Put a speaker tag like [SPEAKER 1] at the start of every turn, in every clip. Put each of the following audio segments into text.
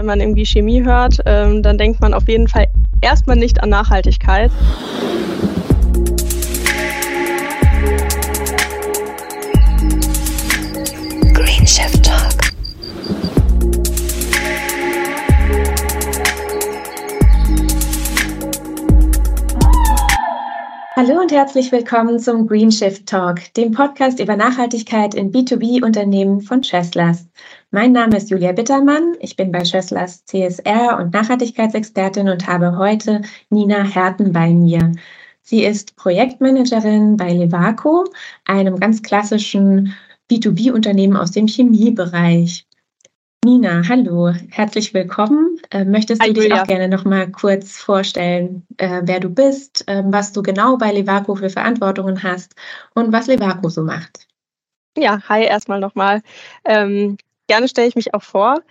[SPEAKER 1] wenn man irgendwie Chemie hört, ähm, dann denkt man auf jeden Fall erstmal nicht an Nachhaltigkeit.
[SPEAKER 2] Green Chef Talk. Hallo und herzlich willkommen zum Green Shift Talk, dem Podcast über Nachhaltigkeit in B2B-Unternehmen von Cheslers. Mein Name ist Julia Bittermann. Ich bin bei Cheslers CSR und Nachhaltigkeitsexpertin und habe heute Nina Herten bei mir. Sie ist Projektmanagerin bei Levaco, einem ganz klassischen B2B-Unternehmen aus dem Chemiebereich. Nina, hallo, herzlich willkommen. Äh, möchtest du Hi, dich Julia. auch gerne noch mal kurz vorstellen, äh, wer du bist, äh, was du genau bei Levaco für Verantwortungen hast und was Levaco so macht?
[SPEAKER 1] Ja, hi erstmal nochmal. Ähm, gerne stelle ich mich auch vor.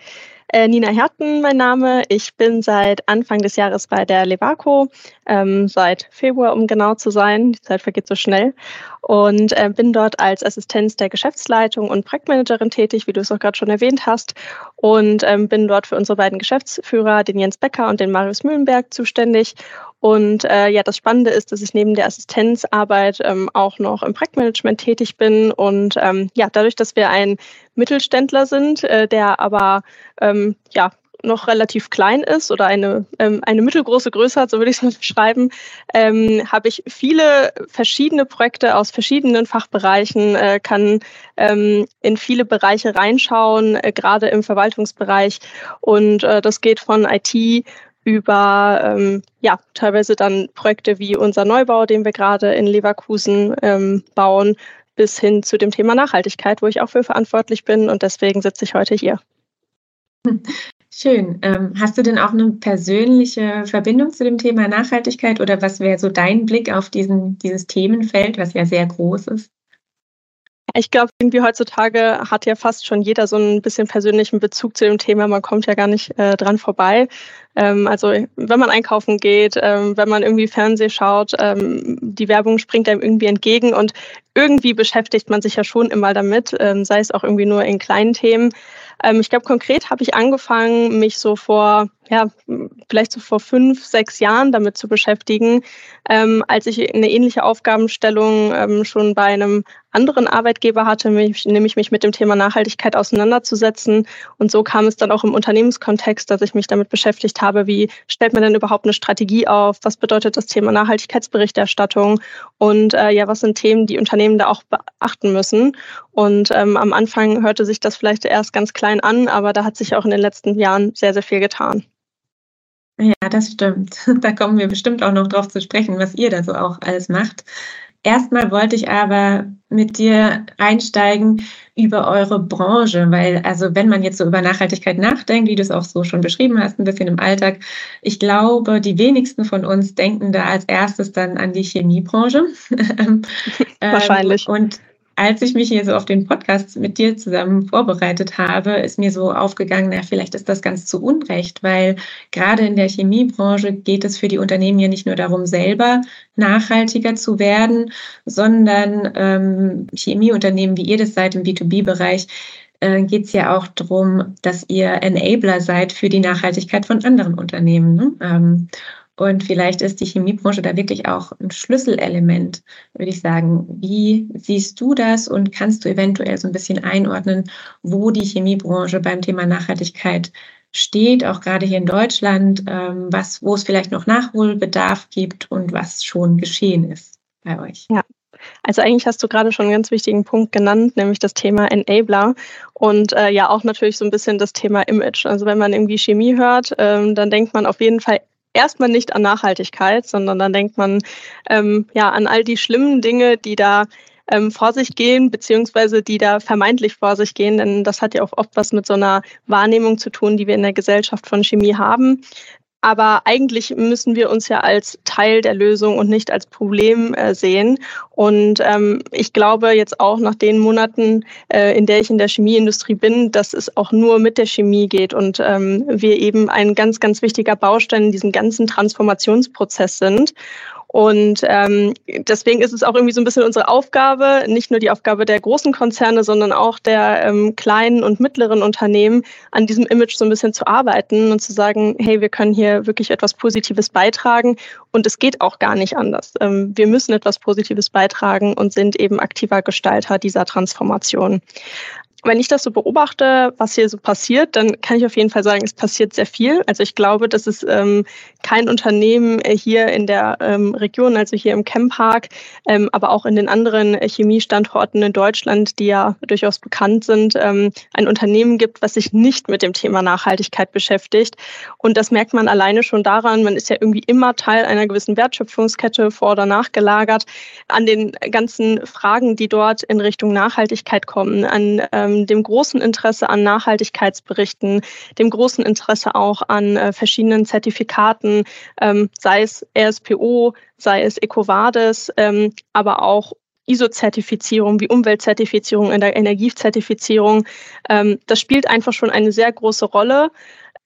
[SPEAKER 1] Äh, Nina Herten, mein Name. Ich bin seit Anfang des Jahres bei der Levaco, ähm, seit Februar, um genau zu sein. Die Zeit vergeht so schnell. Und äh, bin dort als Assistenz der Geschäftsleitung und Projektmanagerin tätig, wie du es auch gerade schon erwähnt hast. Und ähm, bin dort für unsere beiden Geschäftsführer, den Jens Becker und den Marius Mühlenberg, zuständig. Und äh, ja, das Spannende ist, dass ich neben der Assistenzarbeit ähm, auch noch im Projektmanagement tätig bin. Und ähm, ja, dadurch, dass wir ein Mittelständler sind, äh, der aber ähm, ja noch relativ klein ist oder eine, ähm, eine mittelgroße Größe hat, so würde ich es mal beschreiben, ähm, habe ich viele verschiedene Projekte aus verschiedenen Fachbereichen, äh, kann ähm, in viele Bereiche reinschauen, äh, gerade im Verwaltungsbereich. Und äh, das geht von IT über ähm, ja teilweise dann Projekte wie unser Neubau, den wir gerade in Leverkusen ähm, bauen, bis hin zu dem Thema Nachhaltigkeit, wo ich auch für verantwortlich bin und deswegen sitze ich heute hier.
[SPEAKER 2] Schön. Ähm, hast du denn auch eine persönliche Verbindung zu dem Thema Nachhaltigkeit oder was wäre so dein Blick auf diesen, dieses Themenfeld, was ja sehr groß ist?
[SPEAKER 1] Ich glaube, irgendwie heutzutage hat ja fast schon jeder so ein bisschen persönlichen Bezug zu dem Thema. Man kommt ja gar nicht äh, dran vorbei. Ähm, also wenn man einkaufen geht, ähm, wenn man irgendwie Fernseh schaut, ähm, die Werbung springt einem irgendwie entgegen und irgendwie beschäftigt man sich ja schon immer damit, ähm, sei es auch irgendwie nur in kleinen Themen. Ähm, ich glaube, konkret habe ich angefangen, mich so vor, ja, vielleicht so vor fünf, sechs Jahren damit zu beschäftigen, ähm, als ich eine ähnliche Aufgabenstellung schon bei einem anderen Arbeitgeber hatte, mich, nämlich mich mit dem Thema Nachhaltigkeit auseinanderzusetzen. Und so kam es dann auch im Unternehmenskontext, dass ich mich damit beschäftigt habe, wie stellt man denn überhaupt eine Strategie auf? Was bedeutet das Thema Nachhaltigkeitsberichterstattung? Und äh, ja, was sind Themen, die Unternehmen da auch beachten müssen? Und ähm, am Anfang hörte sich das vielleicht erst ganz klein an, aber da hat sich auch in den letzten Jahren sehr, sehr viel getan.
[SPEAKER 2] Ja, das stimmt. Da kommen wir bestimmt auch noch drauf zu sprechen, was ihr da so auch alles macht. Erstmal wollte ich aber mit dir einsteigen über eure Branche, weil also wenn man jetzt so über Nachhaltigkeit nachdenkt, wie du es auch so schon beschrieben hast, ein bisschen im Alltag, ich glaube, die wenigsten von uns denken da als erstes dann an die Chemiebranche.
[SPEAKER 1] Wahrscheinlich.
[SPEAKER 2] Ähm, und als ich mich hier so auf den Podcast mit dir zusammen vorbereitet habe, ist mir so aufgegangen, na, vielleicht ist das ganz zu Unrecht, weil gerade in der Chemiebranche geht es für die Unternehmen ja nicht nur darum, selber nachhaltiger zu werden, sondern ähm, Chemieunternehmen, wie ihr das seid im B2B-Bereich, äh, geht es ja auch darum, dass ihr Enabler seid für die Nachhaltigkeit von anderen Unternehmen. Ne? Ähm, und vielleicht ist die Chemiebranche da wirklich auch ein Schlüsselelement, würde ich sagen. Wie siehst du das und kannst du eventuell so ein bisschen einordnen, wo die Chemiebranche beim Thema Nachhaltigkeit steht, auch gerade hier in Deutschland, ähm, was, wo es vielleicht noch Nachholbedarf gibt und was schon geschehen ist bei euch?
[SPEAKER 1] Ja, also eigentlich hast du gerade schon einen ganz wichtigen Punkt genannt, nämlich das Thema Enabler und äh, ja auch natürlich so ein bisschen das Thema Image. Also wenn man irgendwie Chemie hört, ähm, dann denkt man auf jeden Fall erstmal nicht an Nachhaltigkeit, sondern dann denkt man ähm, ja an all die schlimmen Dinge, die da ähm, vor sich gehen, beziehungsweise die da vermeintlich vor sich gehen, denn das hat ja auch oft was mit so einer Wahrnehmung zu tun, die wir in der Gesellschaft von Chemie haben. Aber eigentlich müssen wir uns ja als Teil der Lösung und nicht als Problem äh, sehen. Und ähm, ich glaube jetzt auch nach den Monaten, äh, in der ich in der Chemieindustrie bin, dass es auch nur mit der Chemie geht und ähm, wir eben ein ganz, ganz wichtiger Baustein in diesem ganzen Transformationsprozess sind. Und ähm, deswegen ist es auch irgendwie so ein bisschen unsere Aufgabe, nicht nur die Aufgabe der großen Konzerne, sondern auch der ähm, kleinen und mittleren Unternehmen, an diesem Image so ein bisschen zu arbeiten und zu sagen, hey, wir können hier wirklich etwas Positives beitragen. Und es geht auch gar nicht anders. Ähm, wir müssen etwas Positives beitragen und sind eben aktiver Gestalter dieser Transformation wenn ich das so beobachte, was hier so passiert, dann kann ich auf jeden Fall sagen, es passiert sehr viel. Also ich glaube, dass es ähm, kein Unternehmen äh, hier in der ähm, Region, also hier im Chempark, ähm, aber auch in den anderen Chemiestandorten in Deutschland, die ja durchaus bekannt sind, ähm, ein Unternehmen gibt, was sich nicht mit dem Thema Nachhaltigkeit beschäftigt. Und das merkt man alleine schon daran, man ist ja irgendwie immer Teil einer gewissen Wertschöpfungskette vor oder nachgelagert an den ganzen Fragen, die dort in Richtung Nachhaltigkeit kommen, an ähm, ähm, dem großen Interesse an Nachhaltigkeitsberichten, dem großen Interesse auch an äh, verschiedenen Zertifikaten, ähm, sei es RSPO, sei es EcoVadis, ähm, aber auch ISO-Zertifizierung, wie Umweltzertifizierung, in der Energiezertifizierung. Ähm, das spielt einfach schon eine sehr große Rolle.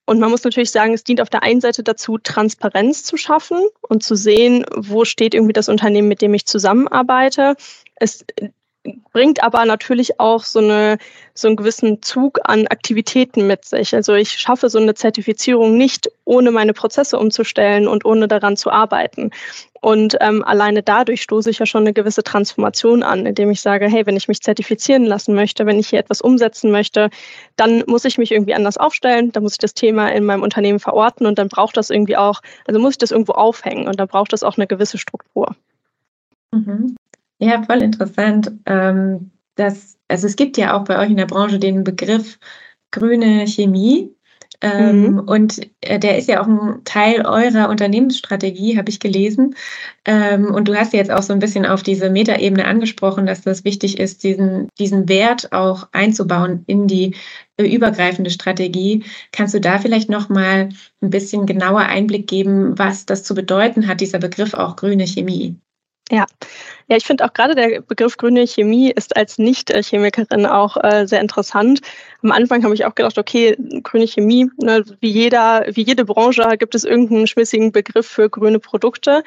[SPEAKER 1] Und man muss natürlich sagen, es dient auf der einen Seite dazu, Transparenz zu schaffen und zu sehen, wo steht irgendwie das Unternehmen, mit dem ich zusammenarbeite. Es bringt aber natürlich auch so, eine, so einen gewissen Zug an Aktivitäten mit sich. Also ich schaffe so eine Zertifizierung nicht, ohne meine Prozesse umzustellen und ohne daran zu arbeiten. Und ähm, alleine dadurch stoße ich ja schon eine gewisse Transformation an, indem ich sage, hey, wenn ich mich zertifizieren lassen möchte, wenn ich hier etwas umsetzen möchte, dann muss ich mich irgendwie anders aufstellen, dann muss ich das Thema in meinem Unternehmen verorten und dann braucht das irgendwie auch, also muss ich das irgendwo aufhängen und dann braucht das auch eine gewisse Struktur.
[SPEAKER 2] Mhm. Ja, voll interessant. Ähm, das, also es gibt ja auch bei euch in der Branche den Begriff grüne Chemie. Ähm, mhm. Und äh, der ist ja auch ein Teil eurer Unternehmensstrategie, habe ich gelesen. Ähm, und du hast jetzt auch so ein bisschen auf diese Metaebene angesprochen, dass das wichtig ist, diesen, diesen Wert auch einzubauen in die äh, übergreifende Strategie. Kannst du da vielleicht noch mal ein bisschen genauer Einblick geben, was das zu bedeuten hat, dieser Begriff auch grüne Chemie?
[SPEAKER 1] Ja, ja, ich finde auch gerade der Begriff grüne Chemie ist als Nicht-Chemikerin auch äh, sehr interessant. Am Anfang habe ich auch gedacht, okay, grüne Chemie, ne, wie jeder, wie jede Branche gibt es irgendeinen schmissigen Begriff für grüne Produkte.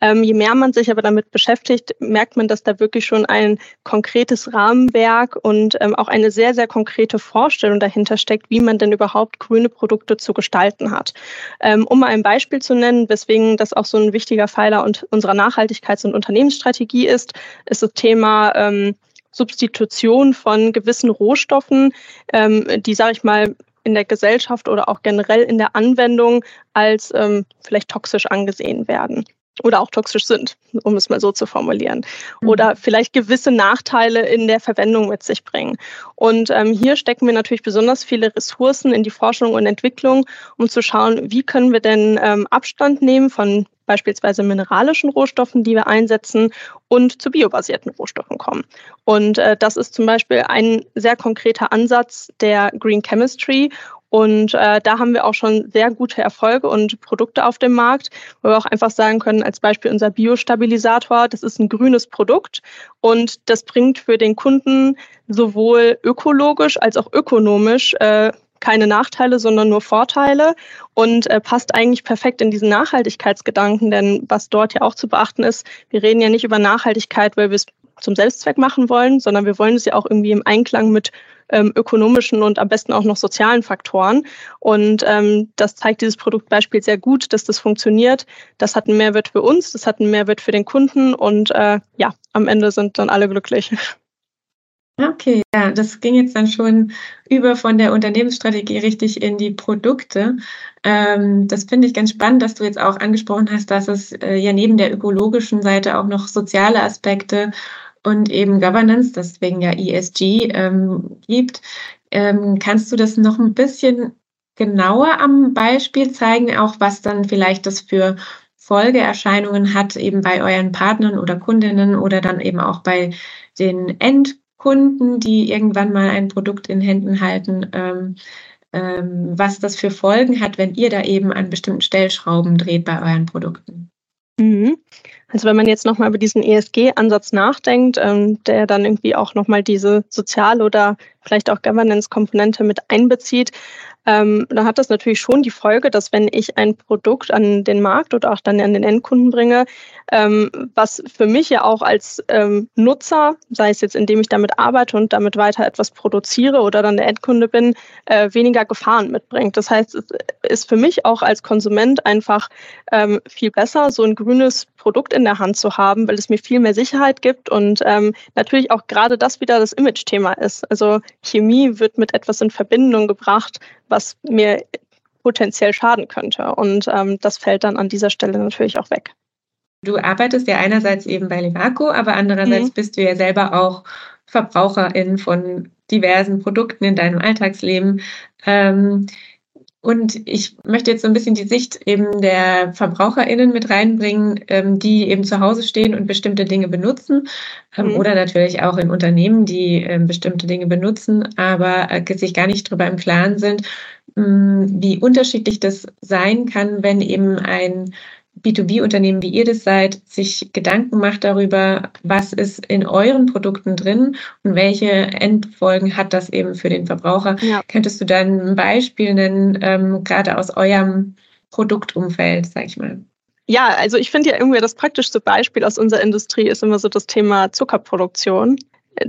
[SPEAKER 1] Ähm, je mehr man sich aber damit beschäftigt, merkt man, dass da wirklich schon ein konkretes Rahmenwerk und ähm, auch eine sehr, sehr konkrete Vorstellung dahinter steckt, wie man denn überhaupt grüne Produkte zu gestalten hat. Ähm, um mal ein Beispiel zu nennen, weswegen das auch so ein wichtiger Pfeiler unserer Nachhaltigkeits- und Unternehmensstrategie ist, ist das Thema ähm, Substitution von gewissen Rohstoffen, ähm, die, sage ich mal, in der Gesellschaft oder auch generell in der Anwendung als ähm, vielleicht toxisch angesehen werden oder auch toxisch sind, um es mal so zu formulieren. Oder mhm. vielleicht gewisse Nachteile in der Verwendung mit sich bringen. Und ähm, hier stecken wir natürlich besonders viele Ressourcen in die Forschung und Entwicklung, um zu schauen, wie können wir denn ähm, Abstand nehmen von beispielsweise mineralischen Rohstoffen, die wir einsetzen, und zu biobasierten Rohstoffen kommen. Und äh, das ist zum Beispiel ein sehr konkreter Ansatz der Green Chemistry. Und äh, da haben wir auch schon sehr gute Erfolge und Produkte auf dem Markt, wo wir auch einfach sagen können, als Beispiel unser Biostabilisator, das ist ein grünes Produkt und das bringt für den Kunden sowohl ökologisch als auch ökonomisch äh, keine Nachteile, sondern nur Vorteile und äh, passt eigentlich perfekt in diesen Nachhaltigkeitsgedanken, denn was dort ja auch zu beachten ist, wir reden ja nicht über Nachhaltigkeit, weil wir es zum Selbstzweck machen wollen, sondern wir wollen es ja auch irgendwie im Einklang mit ähm, ökonomischen und am besten auch noch sozialen Faktoren. Und ähm, das zeigt dieses Produktbeispiel sehr gut, dass das funktioniert. Das hat einen Mehrwert für uns, das hat einen Mehrwert für den Kunden und äh, ja, am Ende sind dann alle glücklich.
[SPEAKER 2] Okay, ja, das ging jetzt dann schon über von der Unternehmensstrategie richtig in die Produkte. Ähm, das finde ich ganz spannend, dass du jetzt auch angesprochen hast, dass es äh, ja neben der ökologischen Seite auch noch soziale Aspekte und eben Governance, deswegen ja ESG, ähm, gibt. Ähm, kannst du das noch ein bisschen genauer am Beispiel zeigen, auch was dann vielleicht das für Folgeerscheinungen hat, eben bei euren Partnern oder Kundinnen oder dann eben auch bei den Endkunden, die irgendwann mal ein Produkt in Händen halten, ähm, ähm, was das für Folgen hat, wenn ihr da eben an bestimmten Stellschrauben dreht bei euren Produkten.
[SPEAKER 1] Mhm. Also wenn man jetzt nochmal über diesen ESG-Ansatz nachdenkt, ähm, der dann irgendwie auch nochmal diese soziale oder vielleicht auch Governance-Komponente mit einbezieht, ähm, dann hat das natürlich schon die Folge, dass wenn ich ein Produkt an den Markt oder auch dann an den Endkunden bringe, ähm, was für mich ja auch als ähm, Nutzer, sei es jetzt indem ich damit arbeite und damit weiter etwas produziere oder dann der Endkunde bin, äh, weniger Gefahren mitbringt. Das heißt, es ist für mich auch als Konsument einfach ähm, viel besser, so ein grünes Produkt in der Hand zu haben, weil es mir viel mehr Sicherheit gibt und ähm, natürlich auch gerade das wieder das Image-Thema ist. Also Chemie wird mit etwas in Verbindung gebracht, was mir potenziell schaden könnte. Und ähm, das fällt dann an dieser Stelle natürlich auch weg.
[SPEAKER 2] Du arbeitest ja einerseits eben bei Levaco, aber andererseits mhm. bist du ja selber auch Verbraucherin von diversen Produkten in deinem Alltagsleben. Ähm, und ich möchte jetzt so ein bisschen die Sicht eben der VerbraucherInnen mit reinbringen, ähm, die eben zu Hause stehen und bestimmte Dinge benutzen. Ähm, mhm. Oder natürlich auch in Unternehmen, die ähm, bestimmte Dinge benutzen, aber äh, sich gar nicht darüber im Klaren sind, mh, mm, wie unterschiedlich das sein kann, wenn eben ein B2B-Unternehmen, wie ihr das seid, sich Gedanken macht darüber, was ist in euren Produkten drin und welche Endfolgen hat das eben für den Verbraucher. Ja. Könntest du dann ein Beispiel nennen, ähm, gerade aus eurem Produktumfeld, sag ich mal?
[SPEAKER 1] Ja, also ich finde ja irgendwie das praktischste Beispiel aus unserer Industrie ist immer so das Thema Zuckerproduktion.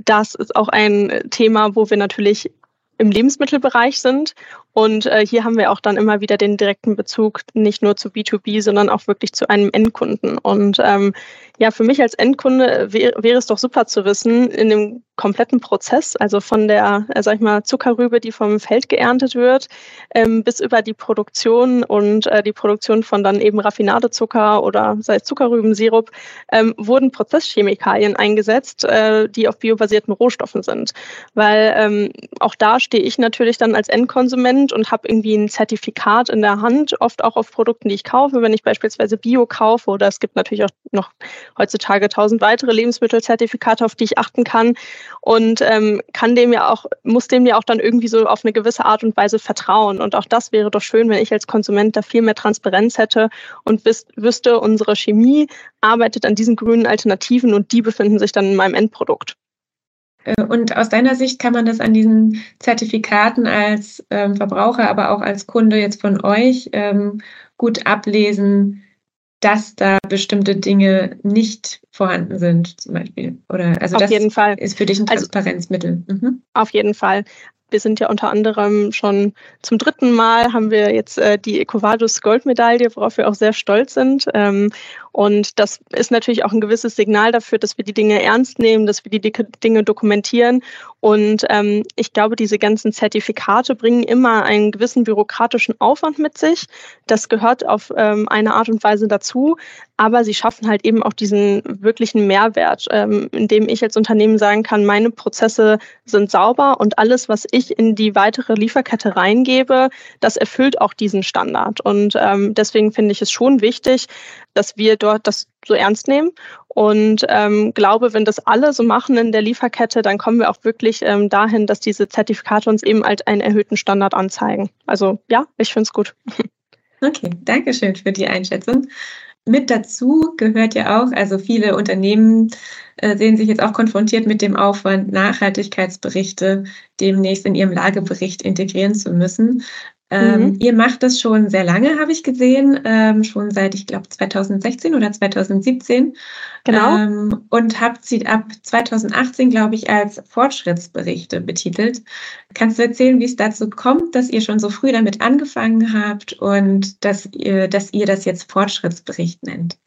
[SPEAKER 1] Das ist auch ein Thema, wo wir natürlich im Lebensmittelbereich sind und äh, hier haben wir auch dann immer wieder den direkten Bezug nicht nur zu B2B, sondern auch wirklich zu einem Endkunden. Und ähm, ja, für mich als Endkunde wäre wär es doch super zu wissen, in dem kompletten Prozess, also von der, äh, sag ich mal, Zuckerrübe, die vom Feld geerntet wird, ähm, bis über die Produktion und äh, die Produktion von dann eben Raffinadezucker oder sei es Zuckerrübensirup, ähm, wurden Prozesschemikalien eingesetzt, äh, die auf biobasierten Rohstoffen sind. Weil ähm, auch da stehe ich natürlich dann als Endkonsument Prozent und habe irgendwie ein Zertifikat in der Hand, oft auch auf Produkten, die ich kaufe. Wenn ich beispielsweise Bio kaufe oder es gibt natürlich auch noch heutzutage tausend weitere Lebensmittelzertifikate, auf die ich achten kann und ähm, kann dem ja auch, muss dem ja auch dann irgendwie so auf eine gewisse Art und Weise vertrauen. Und auch das wäre doch schön, wenn ich als Konsument da viel mehr Transparenz hätte und wüsste, unsere Chemie arbeitet an diesen grünen Alternativen und die befinden sich dann in meinem Endprodukt.
[SPEAKER 2] Äh, und aus deiner Sicht kann man das an diesen Zertifikaten als ähm, Verbraucher, aber auch als Kunde jetzt von euch ähm, gut ablesen, dass da bestimmte Dinge nicht vorhanden sind, zum Beispiel. Oder also
[SPEAKER 1] auf
[SPEAKER 2] das
[SPEAKER 1] jeden Fall.
[SPEAKER 2] ist für dich ein also Transparenzmittel.
[SPEAKER 1] Also, mhm. Auf jeden Fall. Wir sind ja unter anderem schon zum dritten Mal haben wir jetzt äh, die Ecovadus Goldmedaille, worauf wir auch sehr stolz sind. Ähm, und das ist natürlich auch ein gewisses Signal dafür, dass wir die Dinge ernst nehmen, dass wir die Dinge dokumentieren. Und ähm, ich glaube, diese ganzen Zertifikate bringen immer einen gewissen bürokratischen Aufwand mit sich. Das gehört auf ähm, eine Art und Weise dazu. Aber sie schaffen halt eben auch diesen wirklichen Mehrwert, ähm, indem ich als Unternehmen sagen kann, meine Prozesse sind sauber und alles, was ich in die weitere Lieferkette reingebe, das erfüllt auch diesen Standard. Und ähm, deswegen finde ich es schon wichtig, dass wir dort das so ernst nehmen und ähm, glaube, wenn das alle so machen in der Lieferkette, dann kommen wir auch wirklich ähm, dahin, dass diese Zertifikate uns eben als einen erhöhten Standard anzeigen. Also ja, ich finde es gut.
[SPEAKER 2] Okay, danke schön für die Einschätzung. Mit dazu gehört ja auch, also viele Unternehmen äh, sehen sich jetzt auch konfrontiert mit dem Aufwand, Nachhaltigkeitsberichte demnächst in ihrem Lagebericht integrieren zu müssen. Ähm, mhm. Ihr macht das schon sehr lange, habe ich gesehen, ähm, schon seit, ich glaube, 2016 oder 2017. Genau. Ähm, und habt sie ab 2018, glaube ich, als Fortschrittsberichte betitelt. Kannst du erzählen, wie es dazu kommt, dass ihr schon so früh damit angefangen habt und dass ihr, dass ihr das jetzt Fortschrittsbericht nennt?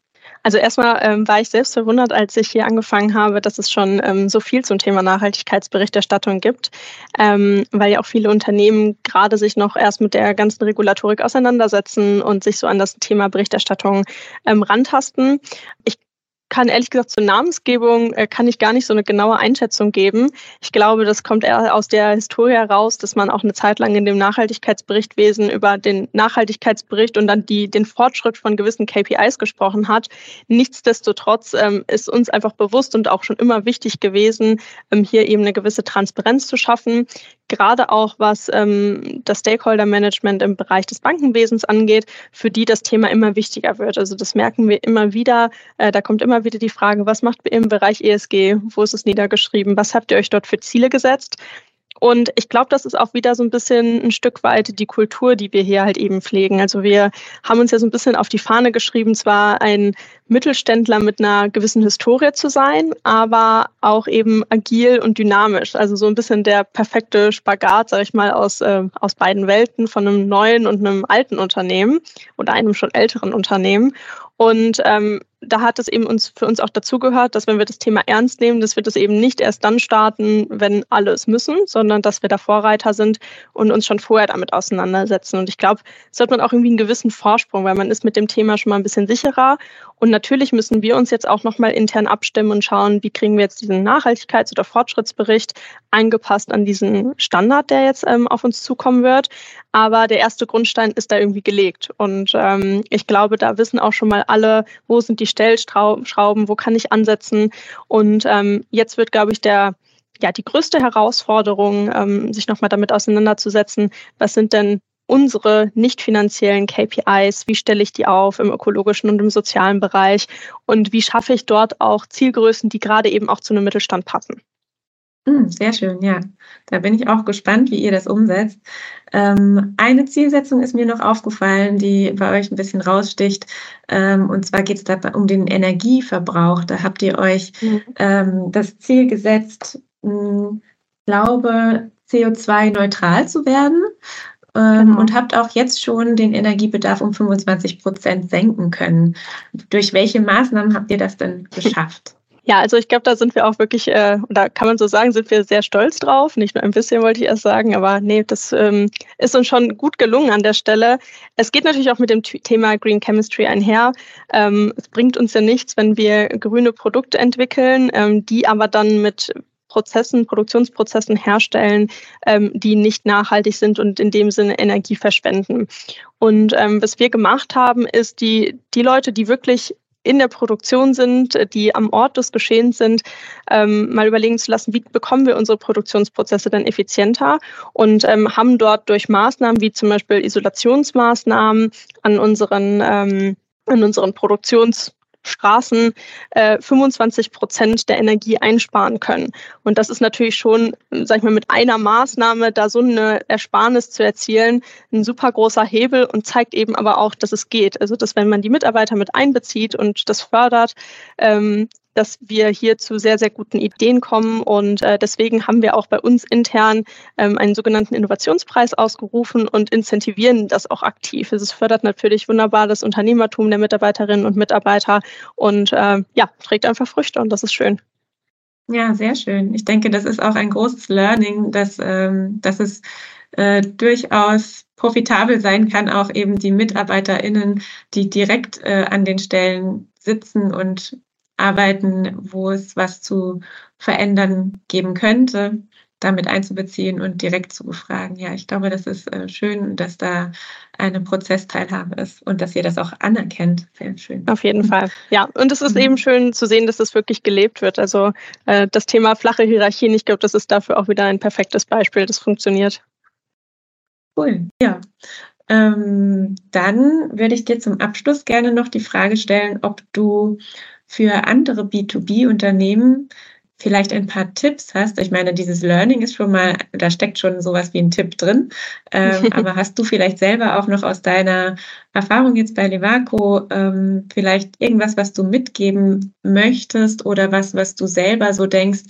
[SPEAKER 1] Also erstmal ähm, war ich selbst verwundert, als ich hier angefangen habe, dass es schon ähm, so viel zum Thema Nachhaltigkeitsberichterstattung gibt, ähm, weil ja auch viele Unternehmen gerade sich noch erst mit der ganzen Regulatorik auseinandersetzen und sich so an das Thema Berichterstattung ähm, rantasten. Ich kann ehrlich gesagt zur Namensgebung äh, kann ich gar nicht so eine genaue Einschätzung geben. Ich glaube, das kommt eher aus der Historie heraus, dass man auch eine Zeit lang in dem Nachhaltigkeitsberichtwesen über den Nachhaltigkeitsbericht und dann die, den Fortschritt von gewissen KPIs gesprochen hat. Nichtsdestotrotz ähm, ist uns einfach bewusst und auch schon immer wichtig gewesen, ähm, hier eben eine gewisse Transparenz zu schaffen gerade auch was ähm, das Stakeholder-Management im Bereich des Bankenwesens angeht, für die das Thema immer wichtiger wird. Also das merken wir immer wieder. Äh, da kommt immer wieder die Frage, was macht ihr im Bereich ESG? Wo ist es niedergeschrieben? Was habt ihr euch dort für Ziele gesetzt? Und ich glaube, das ist auch wieder so ein bisschen ein Stück weit die Kultur, die wir hier halt eben pflegen. Also wir haben uns ja so ein bisschen auf die Fahne geschrieben, zwar ein Mittelständler mit einer gewissen Historie zu sein, aber auch eben agil und dynamisch. Also so ein bisschen der perfekte Spagat, sage ich mal, aus, äh, aus beiden Welten, von einem neuen und einem alten Unternehmen oder einem schon älteren Unternehmen. Und ähm, da hat es eben uns für uns auch dazugehört, dass wenn wir das Thema ernst nehmen, dass wir das eben nicht erst dann starten, wenn alle es müssen, sondern dass wir da Vorreiter sind und uns schon vorher damit auseinandersetzen. Und ich glaube, es hat man auch irgendwie einen gewissen Vorsprung, weil man ist mit dem Thema schon mal ein bisschen sicherer. Und natürlich müssen wir uns jetzt auch nochmal intern abstimmen und schauen, wie kriegen wir jetzt diesen Nachhaltigkeits- oder Fortschrittsbericht angepasst an diesen Standard, der jetzt ähm, auf uns zukommen wird. Aber der erste Grundstein ist da irgendwie gelegt. Und ähm, ich glaube, da wissen auch schon mal alle, wo sind die Stellschrauben, wo kann ich ansetzen. Und ähm, jetzt wird, glaube ich, der ja, die größte Herausforderung, ähm, sich nochmal damit auseinanderzusetzen, was sind denn unsere nicht finanziellen KPIs, wie stelle ich die auf im ökologischen und im sozialen Bereich und wie schaffe ich dort auch Zielgrößen, die gerade eben auch zu einem Mittelstand passen.
[SPEAKER 2] Hm, sehr schön, ja. Da bin ich auch gespannt, wie ihr das umsetzt. Ähm, eine Zielsetzung ist mir noch aufgefallen, die bei euch ein bisschen raussticht. Ähm, und zwar geht es dabei um den Energieverbrauch. Da habt ihr euch mhm. ähm, das Ziel gesetzt, hm, glaube, CO2-neutral zu werden. Ähm, genau. Und habt auch jetzt schon den Energiebedarf um 25 Prozent senken können. Durch welche Maßnahmen habt ihr das denn geschafft?
[SPEAKER 1] Ja, also ich glaube, da sind wir auch wirklich, äh, da kann man so sagen, sind wir sehr stolz drauf. Nicht nur ein bisschen wollte ich erst sagen, aber nee, das ähm, ist uns schon gut gelungen an der Stelle. Es geht natürlich auch mit dem Thema Green Chemistry einher. Ähm, es bringt uns ja nichts, wenn wir grüne Produkte entwickeln, ähm, die aber dann mit Prozessen, Produktionsprozessen herstellen, ähm, die nicht nachhaltig sind und in dem Sinne Energie verschwenden. Und ähm, was wir gemacht haben, ist die, die Leute, die wirklich in der Produktion sind, die am Ort des Geschehens sind, ähm, mal überlegen zu lassen, wie bekommen wir unsere Produktionsprozesse dann effizienter und ähm, haben dort durch Maßnahmen wie zum Beispiel Isolationsmaßnahmen an unseren, ähm, an unseren Produktions Straßen äh, 25 Prozent der Energie einsparen können. Und das ist natürlich schon, sag ich mal, mit einer Maßnahme da so eine Ersparnis zu erzielen, ein super großer Hebel und zeigt eben aber auch, dass es geht. Also dass wenn man die Mitarbeiter mit einbezieht und das fördert, ähm, dass wir hier zu sehr, sehr guten Ideen kommen. Und äh, deswegen haben wir auch bei uns intern ähm, einen sogenannten Innovationspreis ausgerufen und incentivieren das auch aktiv. Es fördert natürlich wunderbar das Unternehmertum der Mitarbeiterinnen und Mitarbeiter und äh, ja, trägt einfach Früchte und das ist schön.
[SPEAKER 2] Ja, sehr schön. Ich denke, das ist auch ein großes Learning, dass, ähm, dass es äh, durchaus profitabel sein kann, auch eben die MitarbeiterInnen, die direkt äh, an den Stellen sitzen und arbeiten, wo es was zu verändern geben könnte, damit einzubeziehen und direkt zu befragen. Ja, ich glaube, das ist äh, schön, dass da eine Prozessteilhabe ist und dass ihr das auch anerkennt. Sehr schön.
[SPEAKER 1] Auf jeden Fall. Ja, und es ist mhm. eben schön zu sehen, dass das wirklich gelebt wird. Also äh, das Thema flache Hierarchien, ich glaube, das ist dafür auch wieder ein perfektes Beispiel, das funktioniert.
[SPEAKER 2] Cool, ja. Ähm, dann würde ich dir zum Abschluss gerne noch die Frage stellen, ob du für andere B2B-Unternehmen vielleicht ein paar Tipps hast. Ich meine, dieses Learning ist schon mal, da steckt schon sowas wie ein Tipp drin. Ähm, aber hast du vielleicht selber auch noch aus deiner Erfahrung jetzt bei Levaco ähm, vielleicht irgendwas, was du mitgeben möchtest oder was, was du selber so denkst,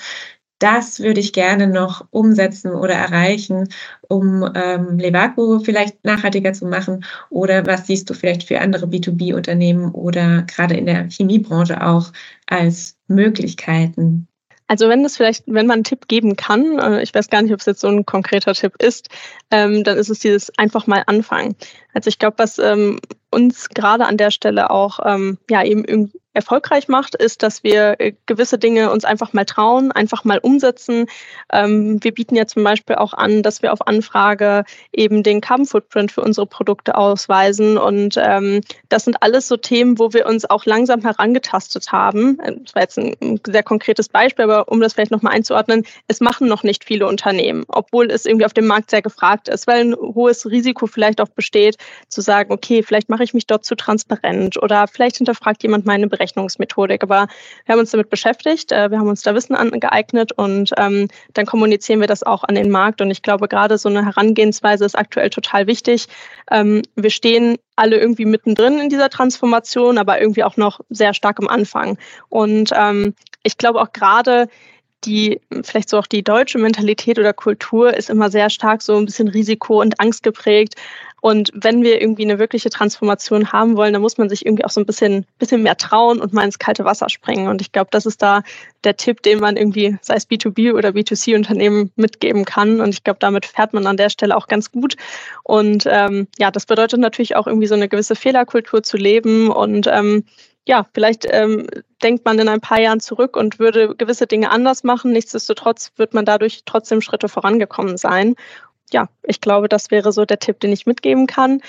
[SPEAKER 2] das würde ich gerne noch umsetzen oder erreichen, um ähm, Levaco vielleicht nachhaltiger zu machen? Oder was siehst du vielleicht für andere B2B-Unternehmen oder gerade in der Chemiebranche auch als Möglichkeiten?
[SPEAKER 1] Also wenn es vielleicht, wenn man einen Tipp geben kann, äh, ich weiß gar nicht, ob es jetzt so ein konkreter Tipp ist, ähm, dann ist es dieses einfach mal anfangen. Also ich glaube, was ähm, uns gerade an der Stelle auch ähm, ja eben erfolgreich macht, ist, dass wir äh, gewisse Dinge uns einfach mal trauen, einfach mal umsetzen. Ähm, wir bieten ja zum Beispiel auch an, dass wir auf Anfrage eben den Carbon Footprint für unsere Produkte ausweisen. Und ähm, das sind alles so Themen, wo wir uns auch langsam herangetastet haben. Äh, das war jetzt ein sehr konkretes Beispiel, aber um das vielleicht nochmal einzuordnen, es machen noch nicht viele Unternehmen, obwohl es irgendwie auf dem Markt sehr gefragt ist, weil ein hohes Risiko vielleicht auch besteht, zu sagen, okay, vielleicht mache ich mich dort zu transparent oder vielleicht hinterfragt jemand meine Berechnung Berechnungsmethodik. Aber wir haben uns damit beschäftigt, äh, wir haben uns da Wissen angeeignet und ähm, dann kommunizieren wir das auch an den Markt. Und ich glaube, gerade so eine Herangehensweise ist aktuell total wichtig. Ähm, wir stehen alle irgendwie mittendrin in dieser Transformation, aber irgendwie auch noch sehr stark am Anfang. Und ähm, ich glaube auch gerade die, vielleicht so auch die deutsche Mentalität oder Kultur ist immer sehr stark so ein bisschen Risiko und Angst geprägt. Und wenn wir irgendwie eine wirkliche Transformation haben wollen, dann muss man sich irgendwie auch so ein bisschen, bisschen mehr trauen und mal ins kalte Wasser springen. Und ich glaube, das ist da der Tipp, den man irgendwie, sei es B2B oder B2C-Unternehmen, mitgeben kann. Und ich glaube, damit fährt man an der Stelle auch ganz gut. Und ähm, ja, das bedeutet natürlich auch irgendwie so eine gewisse Fehlerkultur zu leben und ähm, ja, vielleicht ähm, denkt man in ein paar Jahren zurück und würde gewisse Dinge anders machen. Nichtsdestotrotz wird man dadurch trotzdem Schritte vorangekommen sein. Ja, ich glaube, das wäre so der Tipp, den ich mitgeben kann.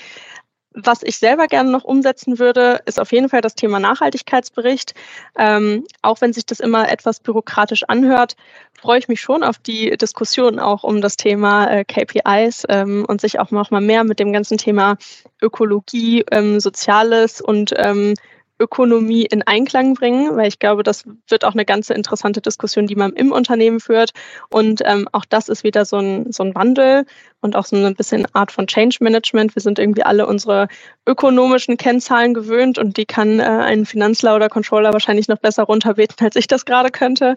[SPEAKER 1] Was ich selber gerne noch umsetzen würde, ist auf jeden Fall das Thema Nachhaltigkeitsbericht. Ähm, auch wenn sich das immer etwas bürokratisch anhört, freue ich mich schon auf die Diskussion auch um das Thema äh, KPIs ähm, und sich auch noch mal mehr mit dem ganzen Thema Ökologie, ähm, Soziales und ähm, Ökonomie in Einklang bringen, weil ich glaube, das wird auch eine ganz interessante Diskussion, die man im Unternehmen führt. Und ähm, auch das ist wieder so ein, so ein Wandel und auch so ein bisschen Art von Change Management. Wir sind irgendwie alle unsere ökonomischen Kennzahlen gewöhnt und die kann äh, ein Finanzler oder Controller wahrscheinlich noch besser runterbeten, als ich das gerade könnte.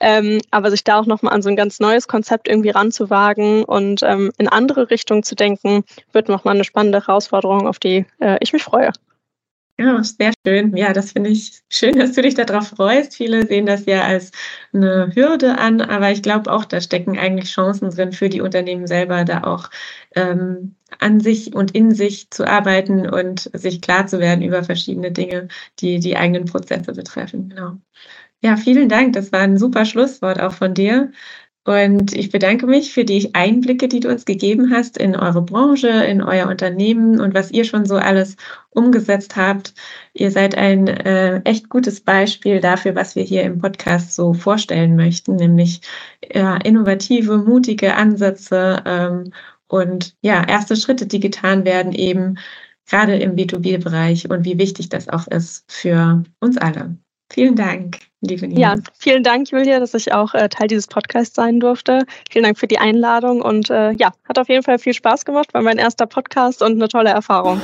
[SPEAKER 1] Ähm, aber sich da auch nochmal an so ein ganz neues Konzept irgendwie ranzuwagen und ähm, in andere Richtungen zu denken, wird nochmal eine spannende Herausforderung, auf die äh, ich mich freue.
[SPEAKER 2] Ja, sehr schön. Ja, das finde ich schön, dass du dich darauf freust. Viele sehen das ja als eine Hürde an, aber ich glaube auch, da stecken eigentlich Chancen drin für die Unternehmen selber, da auch ähm, an sich und in sich zu arbeiten und sich klar zu werden über verschiedene Dinge, die die eigenen Prozesse betreffen. Genau. Ja, vielen Dank. Das war ein super Schlusswort auch von dir. Und ich bedanke mich für die Einblicke, die du uns gegeben hast in eure Branche, in euer Unternehmen und was ihr schon so alles umgesetzt habt. Ihr seid ein äh, echt gutes Beispiel dafür, was wir hier im Podcast so vorstellen möchten, nämlich ja, innovative, mutige Ansätze ähm, und ja, erste Schritte, die getan werden, eben gerade im B2B-Bereich und wie wichtig das auch ist für uns alle. Vielen Dank,
[SPEAKER 1] liebe Nina. Ja, vielen Dank, Julia, dass ich auch äh, Teil dieses Podcasts sein durfte. Vielen Dank für die Einladung und äh, ja, hat auf jeden Fall viel Spaß gemacht, war mein erster Podcast und eine tolle Erfahrung.